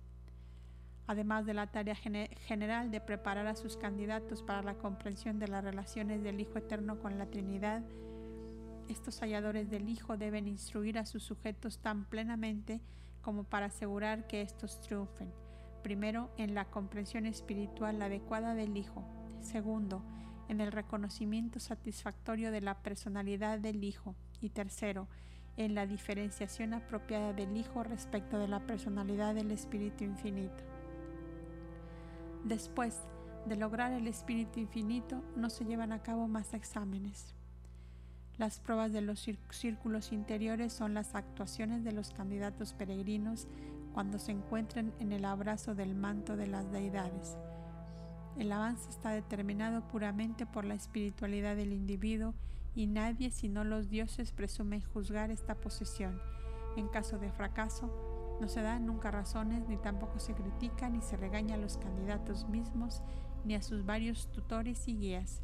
además de la tarea general de preparar a sus candidatos para la comprensión de las relaciones del Hijo Eterno con la Trinidad, estos halladores del Hijo deben instruir a sus sujetos tan plenamente como para asegurar que estos triunfen. Primero, en la comprensión espiritual adecuada del Hijo. Segundo, en el reconocimiento satisfactorio de la personalidad del Hijo. Y tercero, en la diferenciación apropiada del Hijo respecto de la personalidad del Espíritu Infinito. Después de lograr el espíritu infinito, no se llevan a cabo más exámenes. Las pruebas de los círculos interiores son las actuaciones de los candidatos peregrinos cuando se encuentran en el abrazo del manto de las deidades. El avance está determinado puramente por la espiritualidad del individuo y nadie sino los dioses presumen juzgar esta posesión. En caso de fracaso, no se dan nunca razones, ni tampoco se critica ni se regaña a los candidatos mismos, ni a sus varios tutores y guías.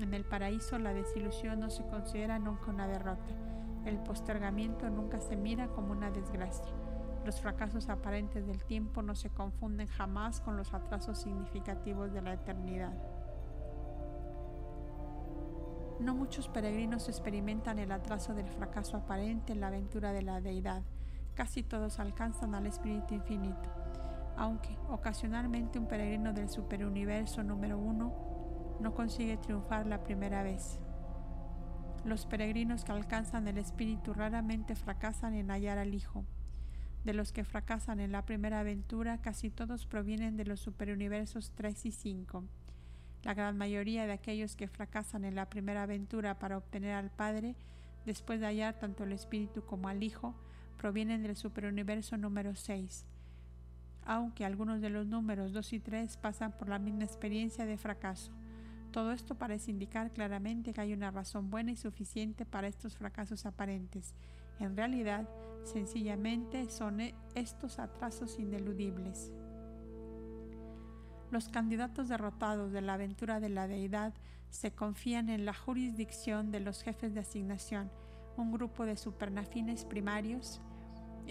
En el paraíso la desilusión no se considera nunca una derrota. El postergamiento nunca se mira como una desgracia. Los fracasos aparentes del tiempo no se confunden jamás con los atrasos significativos de la eternidad. No muchos peregrinos experimentan el atraso del fracaso aparente en la aventura de la deidad Casi todos alcanzan al Espíritu Infinito, aunque ocasionalmente un peregrino del superuniverso número uno no consigue triunfar la primera vez. Los peregrinos que alcanzan el Espíritu raramente fracasan en hallar al Hijo. De los que fracasan en la primera aventura, casi todos provienen de los superuniversos 3 y 5. La gran mayoría de aquellos que fracasan en la primera aventura para obtener al Padre, después de hallar tanto el Espíritu como al Hijo, provienen del superuniverso número 6, aunque algunos de los números 2 y 3 pasan por la misma experiencia de fracaso. Todo esto parece indicar claramente que hay una razón buena y suficiente para estos fracasos aparentes. En realidad, sencillamente son estos atrasos ineludibles. Los candidatos derrotados de la aventura de la deidad se confían en la jurisdicción de los jefes de asignación, un grupo de supernafines primarios,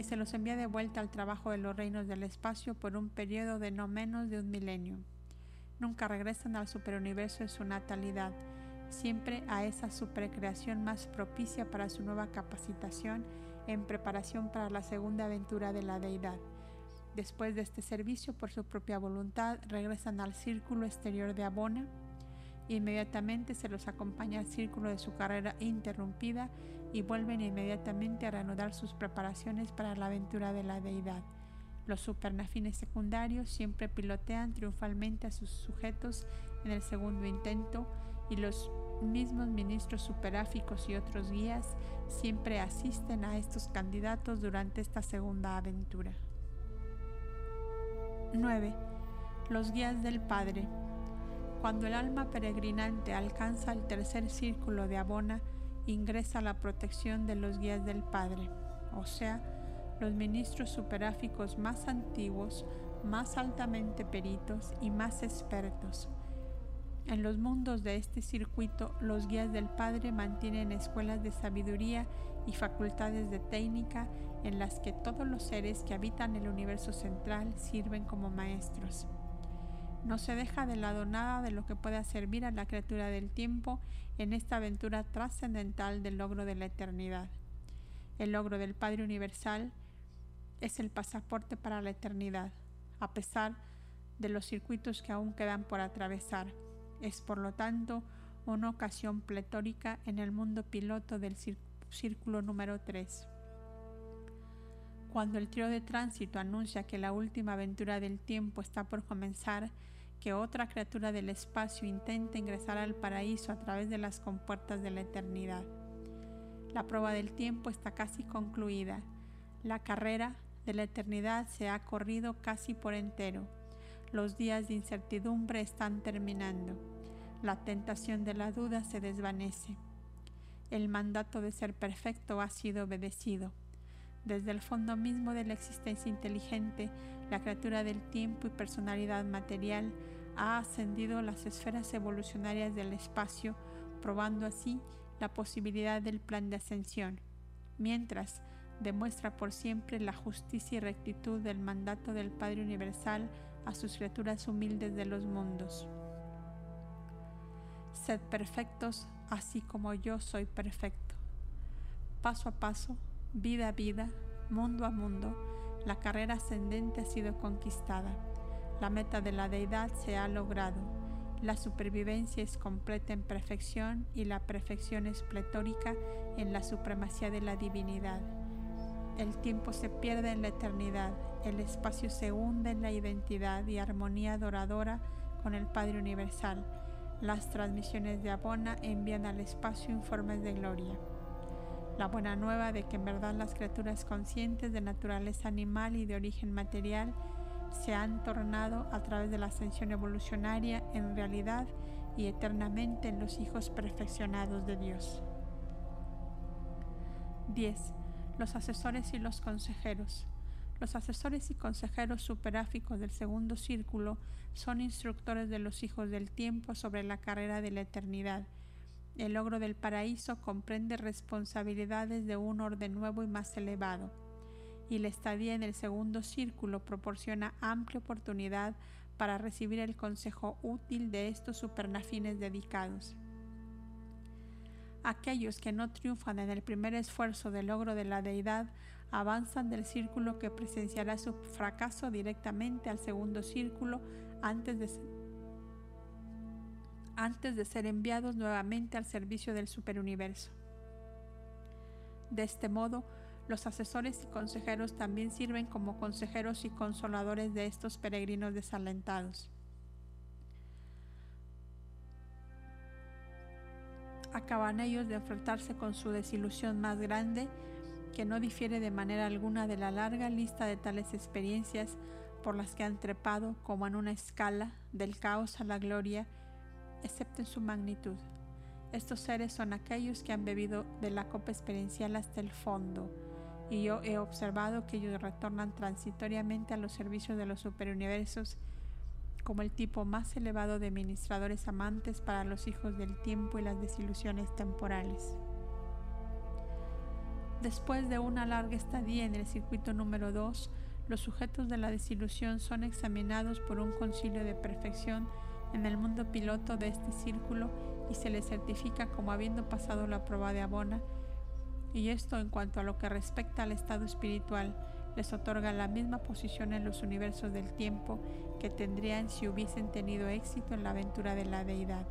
y se los envía de vuelta al trabajo de los reinos del espacio por un periodo de no menos de un milenio. Nunca regresan al superuniverso en su natalidad, siempre a esa supercreación más propicia para su nueva capacitación en preparación para la segunda aventura de la deidad. Después de este servicio, por su propia voluntad, regresan al círculo exterior de Abona. Inmediatamente se los acompaña al círculo de su carrera interrumpida y vuelven inmediatamente a reanudar sus preparaciones para la aventura de la deidad. Los supernafines secundarios siempre pilotean triunfalmente a sus sujetos en el segundo intento y los mismos ministros superáficos y otros guías siempre asisten a estos candidatos durante esta segunda aventura. 9. Los guías del Padre. Cuando el alma peregrinante alcanza el tercer círculo de Abona, ingresa la protección de los guías del Padre, o sea, los ministros superáficos más antiguos, más altamente peritos y más expertos. En los mundos de este circuito, los guías del Padre mantienen escuelas de sabiduría y facultades de técnica en las que todos los seres que habitan el universo central sirven como maestros. No se deja de lado nada de lo que pueda servir a la criatura del tiempo en esta aventura trascendental del logro de la eternidad. El logro del Padre Universal es el pasaporte para la eternidad, a pesar de los circuitos que aún quedan por atravesar. Es, por lo tanto, una ocasión pletórica en el mundo piloto del círculo número 3. Cuando el trío de tránsito anuncia que la última aventura del tiempo está por comenzar, que otra criatura del espacio intenta ingresar al paraíso a través de las compuertas de la eternidad. La prueba del tiempo está casi concluida. La carrera de la eternidad se ha corrido casi por entero. Los días de incertidumbre están terminando. La tentación de la duda se desvanece. El mandato de ser perfecto ha sido obedecido. Desde el fondo mismo de la existencia inteligente, la criatura del tiempo y personalidad material ha ascendido las esferas evolucionarias del espacio, probando así la posibilidad del plan de ascensión, mientras demuestra por siempre la justicia y rectitud del mandato del Padre Universal a sus criaturas humildes de los mundos. Sed perfectos así como yo soy perfecto. Paso a paso, Vida a vida, mundo a mundo, la carrera ascendente ha sido conquistada. La meta de la deidad se ha logrado. La supervivencia es completa en perfección y la perfección es pletórica en la supremacía de la divinidad. El tiempo se pierde en la eternidad, el espacio se hunde en la identidad y armonía adoradora con el Padre Universal. Las transmisiones de Abona envían al espacio informes de gloria. La buena nueva de que en verdad las criaturas conscientes de naturaleza animal y de origen material se han tornado a través de la ascensión evolucionaria en realidad y eternamente en los hijos perfeccionados de Dios. 10. Los asesores y los consejeros. Los asesores y consejeros superáficos del segundo círculo son instructores de los hijos del tiempo sobre la carrera de la eternidad el logro del paraíso comprende responsabilidades de un orden nuevo y más elevado, y la estadía en el segundo círculo proporciona amplia oportunidad para recibir el consejo útil de estos supernafines dedicados. Aquellos que no triunfan en el primer esfuerzo de logro de la deidad avanzan del círculo que presenciará su fracaso directamente al segundo círculo antes de, antes de ser enviados nuevamente al servicio del superuniverso. De este modo, los asesores y consejeros también sirven como consejeros y consoladores de estos peregrinos desalentados. Acaban ellos de enfrentarse con su desilusión más grande, que no difiere de manera alguna de la larga lista de tales experiencias por las que han trepado como en una escala del caos a la gloria, excepto en su magnitud. Estos seres son aquellos que han bebido de la copa experiencial hasta el fondo, y yo he observado que ellos retornan transitoriamente a los servicios de los superuniversos como el tipo más elevado de ministradores amantes para los hijos del tiempo y las desilusiones temporales. Después de una larga estadía en el circuito número 2, los sujetos de la desilusión son examinados por un concilio de perfección en el mundo piloto de este círculo y se les certifica como habiendo pasado la prueba de Abona y esto en cuanto a lo que respecta al estado espiritual, les otorga la misma posición en los universos del tiempo que tendrían si hubiesen tenido éxito en la aventura de la deidad.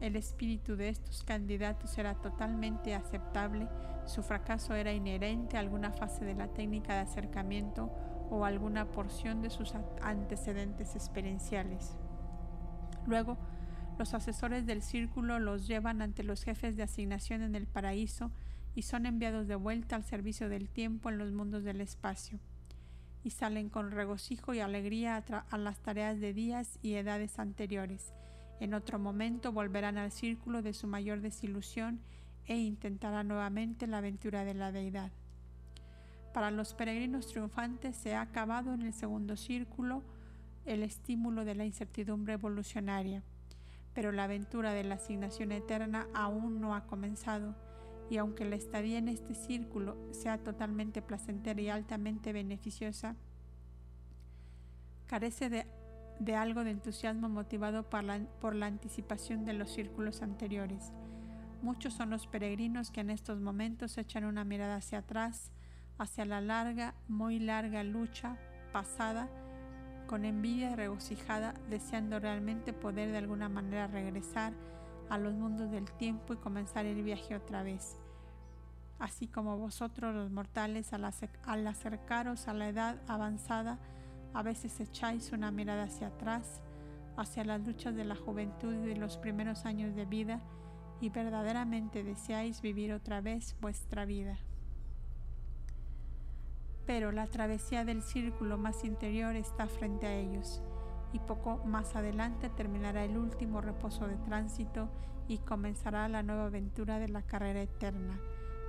El espíritu de estos candidatos era totalmente aceptable, su fracaso era inherente a alguna fase de la técnica de acercamiento o alguna porción de sus antecedentes experienciales. Luego, los asesores del círculo los llevan ante los jefes de asignación en el paraíso y son enviados de vuelta al servicio del tiempo en los mundos del espacio, y salen con regocijo y alegría a, las tareas de días y edades anteriores. En otro momento volverán al círculo de su mayor desilusión e intentarán nuevamente la aventura de la deidad. Para los peregrinos triunfantes se ha acabado en el segundo círculo el estímulo de la incertidumbre evolucionaria, pero la aventura de la asignación eterna aún no ha comenzado y aunque la estadía en este círculo sea totalmente placentera y altamente beneficiosa, carece de, algo de entusiasmo motivado por la, por la anticipación de los círculos anteriores. Muchos son los peregrinos que en estos momentos echan una mirada hacia atrás, hacia la larga, muy larga lucha pasada, con envidia regocijada, deseando realmente poder de alguna manera regresar a los mundos del tiempo y comenzar el viaje otra vez. Así como vosotros los mortales al, acercaros a la edad avanzada, a veces echáis una mirada hacia atrás, hacia las luchas de la juventud y de los primeros años de vida, y verdaderamente deseáis vivir otra vez vuestra vida. Pero la travesía del círculo más interior está frente a ellos y poco más adelante terminará el último reposo de tránsito y comenzará la nueva aventura de la carrera eterna.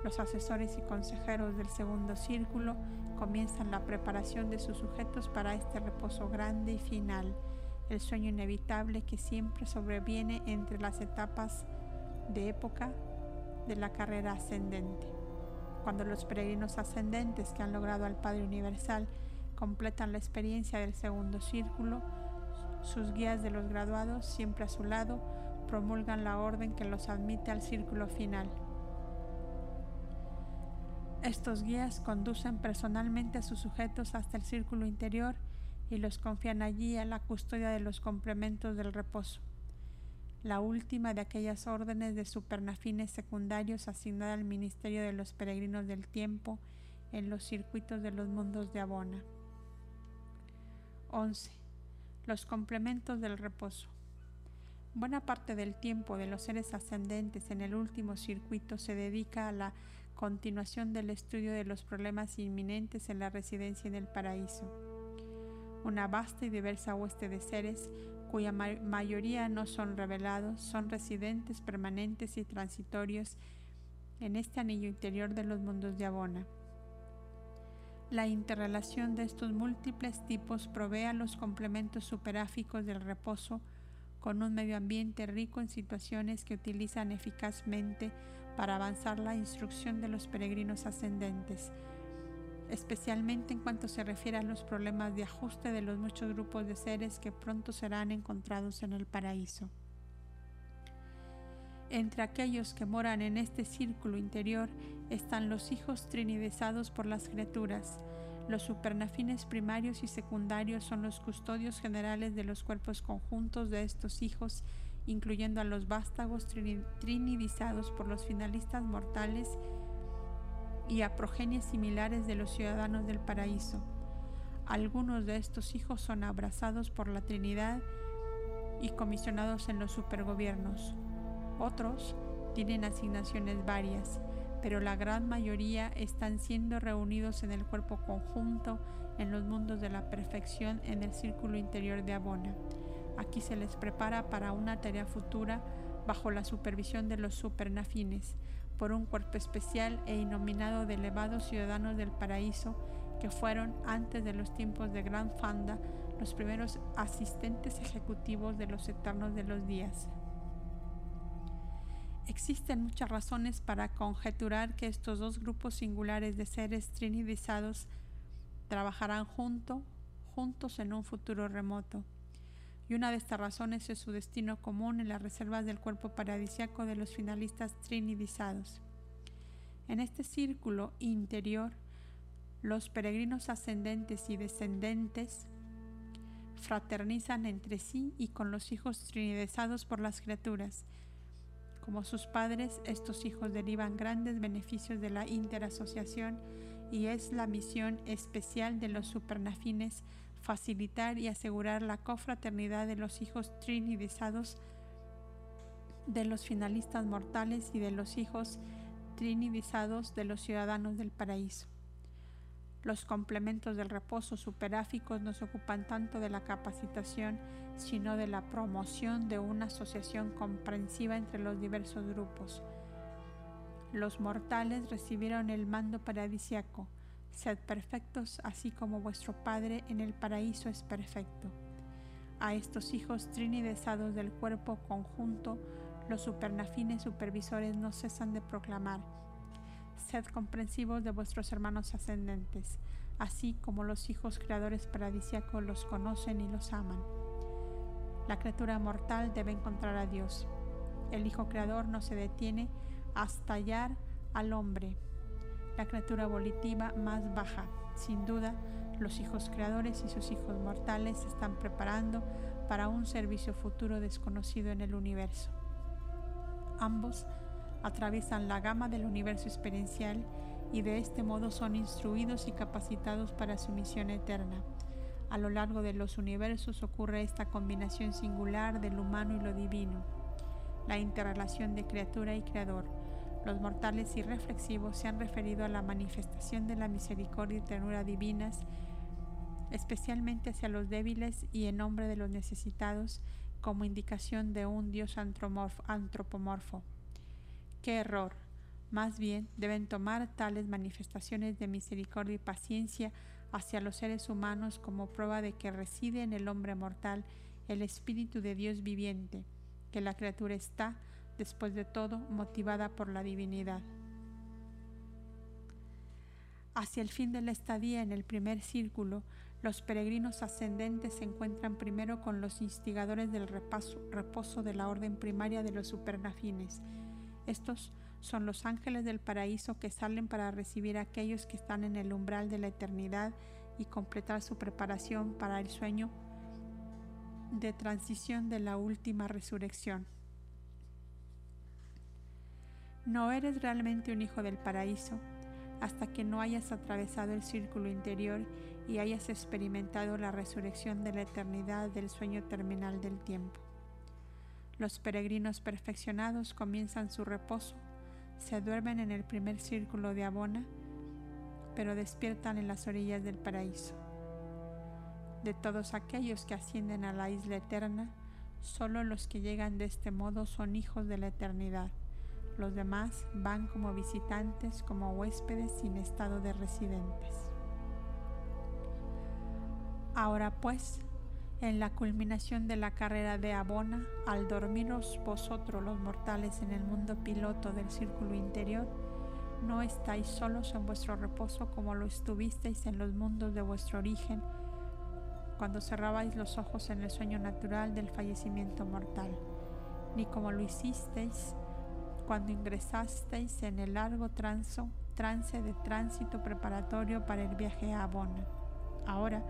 Los asesores y consejeros del segundo círculo comienzan la preparación de sus sujetos para este reposo grande y final, el sueño inevitable que siempre sobreviene entre las etapas de época de la carrera ascendente. Cuando los peregrinos ascendentes que han logrado al Padre Universal completan la experiencia del segundo círculo, sus guías de los graduados, siempre a su lado, promulgan la orden que los admite al círculo final. Estos guías conducen personalmente a sus sujetos hasta el círculo interior y los confían allí a la custodia de los complementos del reposo, la última de aquellas órdenes de supernafines secundarios asignada al ministerio de los peregrinos del tiempo en los circuitos de los mundos de Abona. 11 los complementos del reposo. Buena parte del tiempo de los seres ascendentes en el último circuito se dedica a la continuación del estudio de los problemas inminentes en la residencia en el paraíso. Una vasta y diversa hueste de seres cuya mayoría no son revelados, son residentes permanentes y transitorios en este anillo interior de los mundos de Abona. La interrelación de estos múltiples tipos provee a los complementos superáficos del reposo con un medio ambiente rico en situaciones que utilizan eficazmente para avanzar la instrucción de los peregrinos ascendentes, especialmente en cuanto se refiere a los problemas de ajuste de los muchos grupos de seres que pronto serán encontrados en el paraíso. Entre aquellos que moran en este círculo interior están los hijos trinidizados por las criaturas. Los supernafines primarios y secundarios son los custodios generales de los cuerpos conjuntos de estos hijos, incluyendo a los vástagos trinidizados por los finalistas mortales y a progenies similares de los ciudadanos del paraíso. Algunos de estos hijos son abrazados por la Trinidad y comisionados en los supergobiernos. Otros tienen asignaciones varias, pero la gran mayoría están siendo reunidos en el cuerpo conjunto en los mundos de la perfección en el círculo interior de Abona. Aquí se les prepara para una tarea futura bajo la supervisión de los supernafines, por un cuerpo especial e inominado de elevados ciudadanos del paraíso que fueron, antes de los tiempos de Gran Fanda, los primeros asistentes ejecutivos de los eternos de los días. Existen muchas razones para conjeturar que estos dos grupos singulares de seres trinidizados trabajarán junto, juntos en un futuro remoto. Y una de estas razones es su destino común en las reservas del cuerpo paradisiaco de los finalistas trinidizados. En este círculo interior, los peregrinos ascendentes y descendentes fraternizan entre sí y con los hijos trinidizados por las criaturas. Como sus padres, estos hijos derivan grandes beneficios de la interasociación y es la misión especial de los supernafines facilitar y asegurar la cofraternidad de los hijos trinidizados de los finalistas mortales y de los hijos trinidizados de los ciudadanos del paraíso. Los complementos del reposo superáficos no se ocupan tanto de la capacitación, sino de la promoción de una asociación comprensiva entre los diversos grupos. Los mortales recibieron el mando paradisiaco. Sed perfectos así como vuestro Padre en el paraíso es perfecto. A estos hijos trinidesados del cuerpo conjunto, los supernafines supervisores no cesan de proclamar sed comprensivos de vuestros hermanos ascendentes, así como los hijos creadores paradisiacos los conocen y los aman. La criatura mortal debe encontrar a Dios. El Hijo Creador no se detiene hasta hallar al hombre, la criatura volitiva más baja. Sin duda, los hijos creadores y sus hijos mortales se están preparando para un servicio futuro desconocido en el universo. Ambos atraviesan la gama del universo experiencial y de este modo son instruidos y capacitados para su misión eterna. A lo largo de los universos ocurre esta combinación singular del humano y lo divino, la interrelación de criatura y creador. Los mortales y reflexivos se han referido a la manifestación de la misericordia y ternura divinas, especialmente hacia los débiles y en nombre de los necesitados, como indicación de un Dios antropomorfo. ¡Qué error! Más bien deben tomar tales manifestaciones de misericordia y paciencia hacia los seres humanos como prueba de que reside en el hombre mortal el Espíritu de Dios viviente, que la criatura está, después de todo, motivada por la divinidad. Hacia el fin de la estadía en el primer círculo, los peregrinos ascendentes se encuentran primero con los instigadores del reposo de la orden primaria de los supernafines, estos son los ángeles del paraíso que salen para recibir a aquellos que están en el umbral de la eternidad y completar su preparación para el sueño de transición de la última resurrección. No eres realmente un hijo del paraíso hasta que no hayas atravesado el círculo interior y hayas experimentado la resurrección de la eternidad del sueño terminal del tiempo. Los peregrinos perfeccionados comienzan su reposo, se duermen en el primer círculo de Abona, pero despiertan en las orillas del paraíso. De todos aquellos que ascienden a la isla eterna, solo los que llegan de este modo son hijos de la eternidad. Los demás van como visitantes, como huéspedes sin estado de residentes. Ahora pues, en la culminación de la carrera de Abona, al dormiros vosotros los mortales en el mundo piloto del círculo interior, no estáis solos en vuestro reposo como lo estuvisteis en los mundos de vuestro origen, cuando cerrabais los ojos en el sueño natural del fallecimiento mortal, ni como lo hicisteis cuando ingresasteis en el largo transo, trance de tránsito preparatorio para el viaje a Abona. Ahora,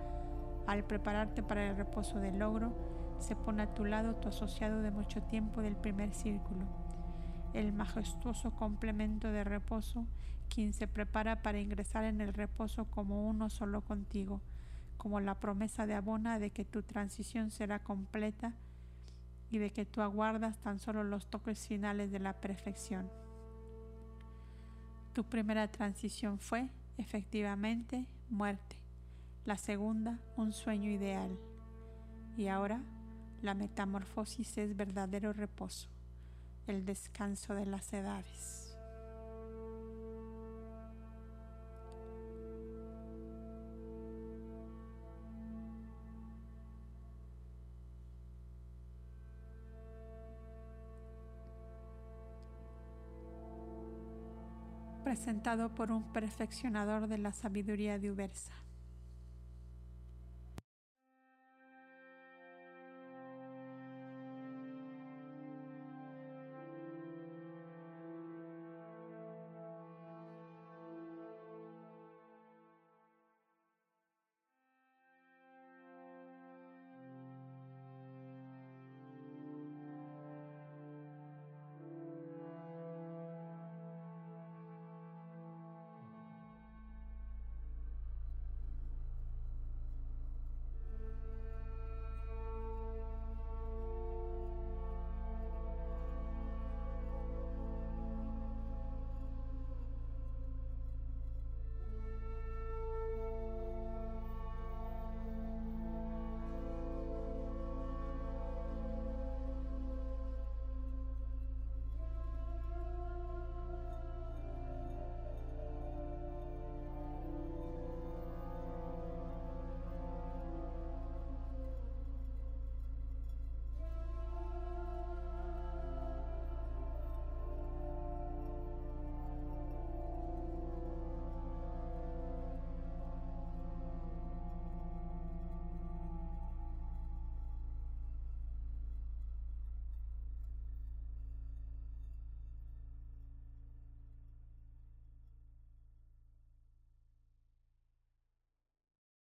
al prepararte para el reposo del logro, se pone a tu lado tu asociado de mucho tiempo del primer círculo, el majestuoso complemento de reposo, quien se prepara para ingresar en el reposo como uno solo contigo, como la promesa de Abona de que tu transición será completa y de que tú aguardas tan solo los toques finales de la perfección. Tu primera transición fue, efectivamente, muerte. La segunda, un sueño ideal. Y ahora, la metamorfosis es verdadero reposo, el descanso de las edades. Presentado por un perfeccionador de la sabiduría de Ubersa.